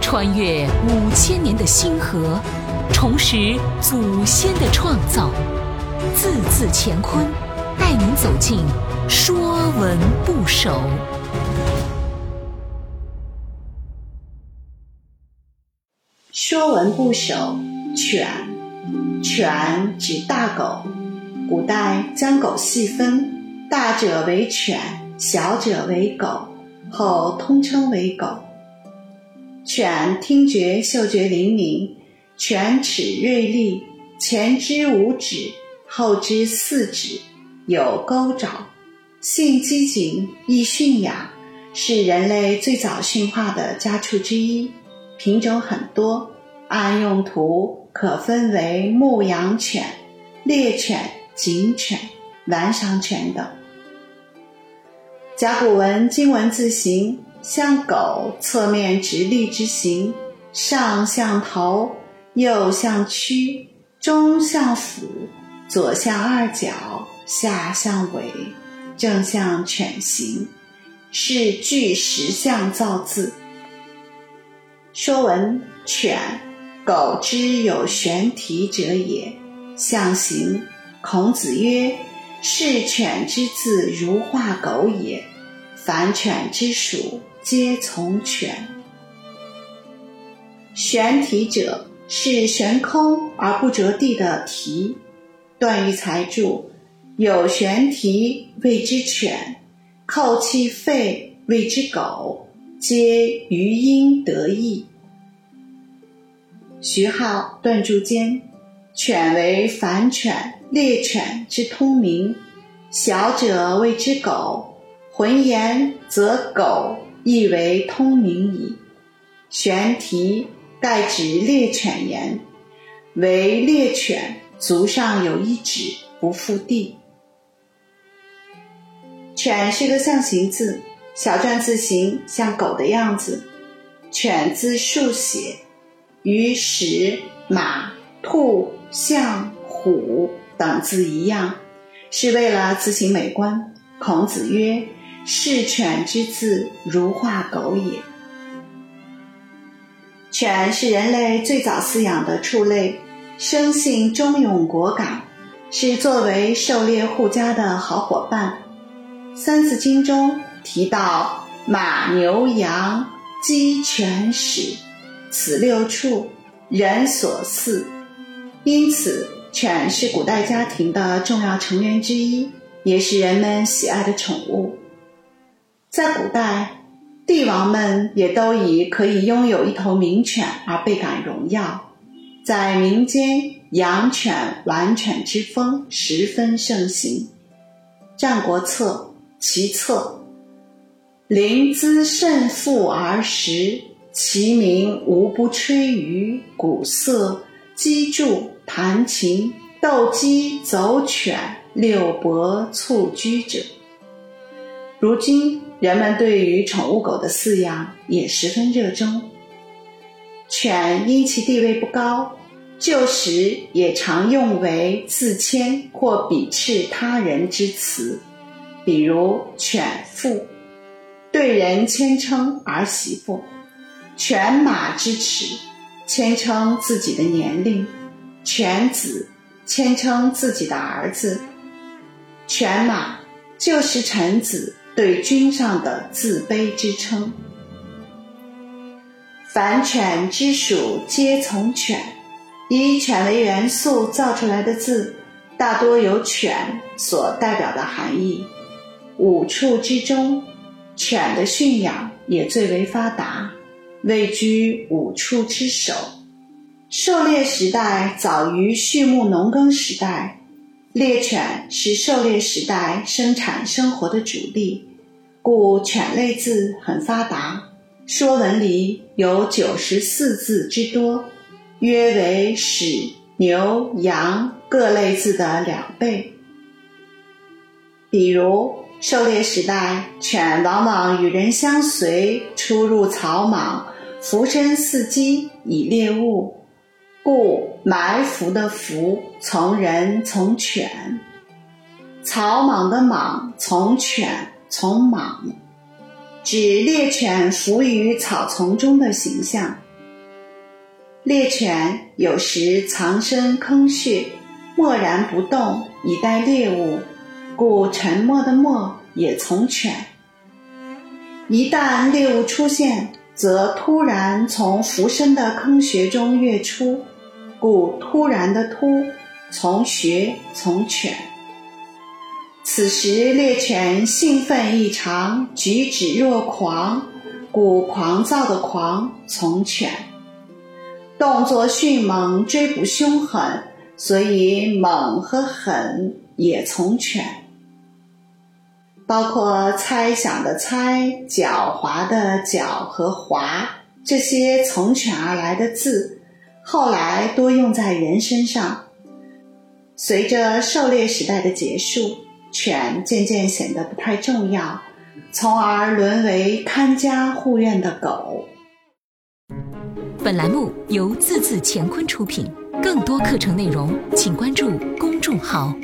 穿越五千年的星河，重拾祖先的创造，字字乾坤，带您走进《说文不首》。《说文不首》犬，犬指大狗。古代将狗细分，大者为犬，小者为狗，后通称为狗。犬听觉、嗅觉灵敏，犬齿锐利，前肢五指，后肢四指，有钩爪，性机警，易驯养，是人类最早驯化的家畜之一。品种很多，按用途可分为牧羊犬、猎犬、警犬、玩赏犬等。甲骨文金文字形，像狗侧面直立之形，上像头，右像躯，中像腹，左像二角，下像尾，正像犬形，是具石像造字。说文：犬，狗之有玄蹄者也。象形。孔子曰：“是犬之字，如画狗也。凡犬之属，皆从犬。”玄蹄者，是悬空而不着地的蹄。段玉裁注：“有玄蹄，谓之犬；叩其肺，谓之狗。”皆余音得意。徐浩断注间，犬为凡犬、猎犬之通名，小者谓之狗。浑言则狗亦为通明矣。玄蹄盖指猎犬言，为猎犬足上有一指不复地。犬是个象形字。小篆字形像狗的样子，犬字竖写，与史、马、兔、象、虎等字一样，是为了字形美观。孔子曰：“是犬之字，如画狗也。”犬是人类最早饲养的畜类，生性忠勇果敢，是作为狩猎护家的好伙伴。《三字经》中。提到马、牛、羊、鸡、犬、豕，此六畜人所饲，因此犬是古代家庭的重要成员之一，也是人们喜爱的宠物。在古代，帝王们也都以可以拥有一头名犬而倍感荣耀，在民间养犬玩犬之风十分盛行，《战国策·齐策》。临淄甚富而食，其名无不吹竽、鼓瑟、击筑、弹琴、斗鸡、走犬、六博、蹴鞠者。如今，人们对于宠物狗的饲养也十分热衷。犬因其地位不高，旧时也常用为自谦或鄙斥他人之词，比如“犬妇”。对人谦称儿媳妇，犬马之耻，谦称自己的年龄；犬子，谦称自己的儿子。犬马就是臣子对君上的自卑之称。凡犬之属，皆从犬。以犬为元素造出来的字，大多有犬所代表的含义。五畜之中。犬的驯养也最为发达，位居五畜之首。狩猎时代早于畜牧农耕时代，猎犬是狩猎时代生产生活的主力，故犬类字很发达。《说文》里有九十四字之多，约为豕、牛、羊各类字的两倍。比如。狩猎时代，犬往往与人相随，出入草莽，伏身伺机以猎物，故埋伏的伏从人从犬，草莽的莽从犬从莽。指猎犬伏于草丛中的形象。猎犬有时藏身坑穴，默然不动，以待猎物，故沉默的默也从犬。一旦猎物出现，则突然从伏身的坑穴中跃出，故突然的突从穴从犬。此时猎犬兴奋异常，举止若狂，故狂躁的狂从犬。动作迅猛，追捕凶狠，所以猛和狠也从犬。包括猜想的猜、狡猾的狡和猾这些从犬而来的字，后来多用在人身上。随着狩猎时代的结束。犬渐渐显得不太重要，从而沦为看家护院的狗。本栏目由字字乾坤出品，更多课程内容请关注公众号。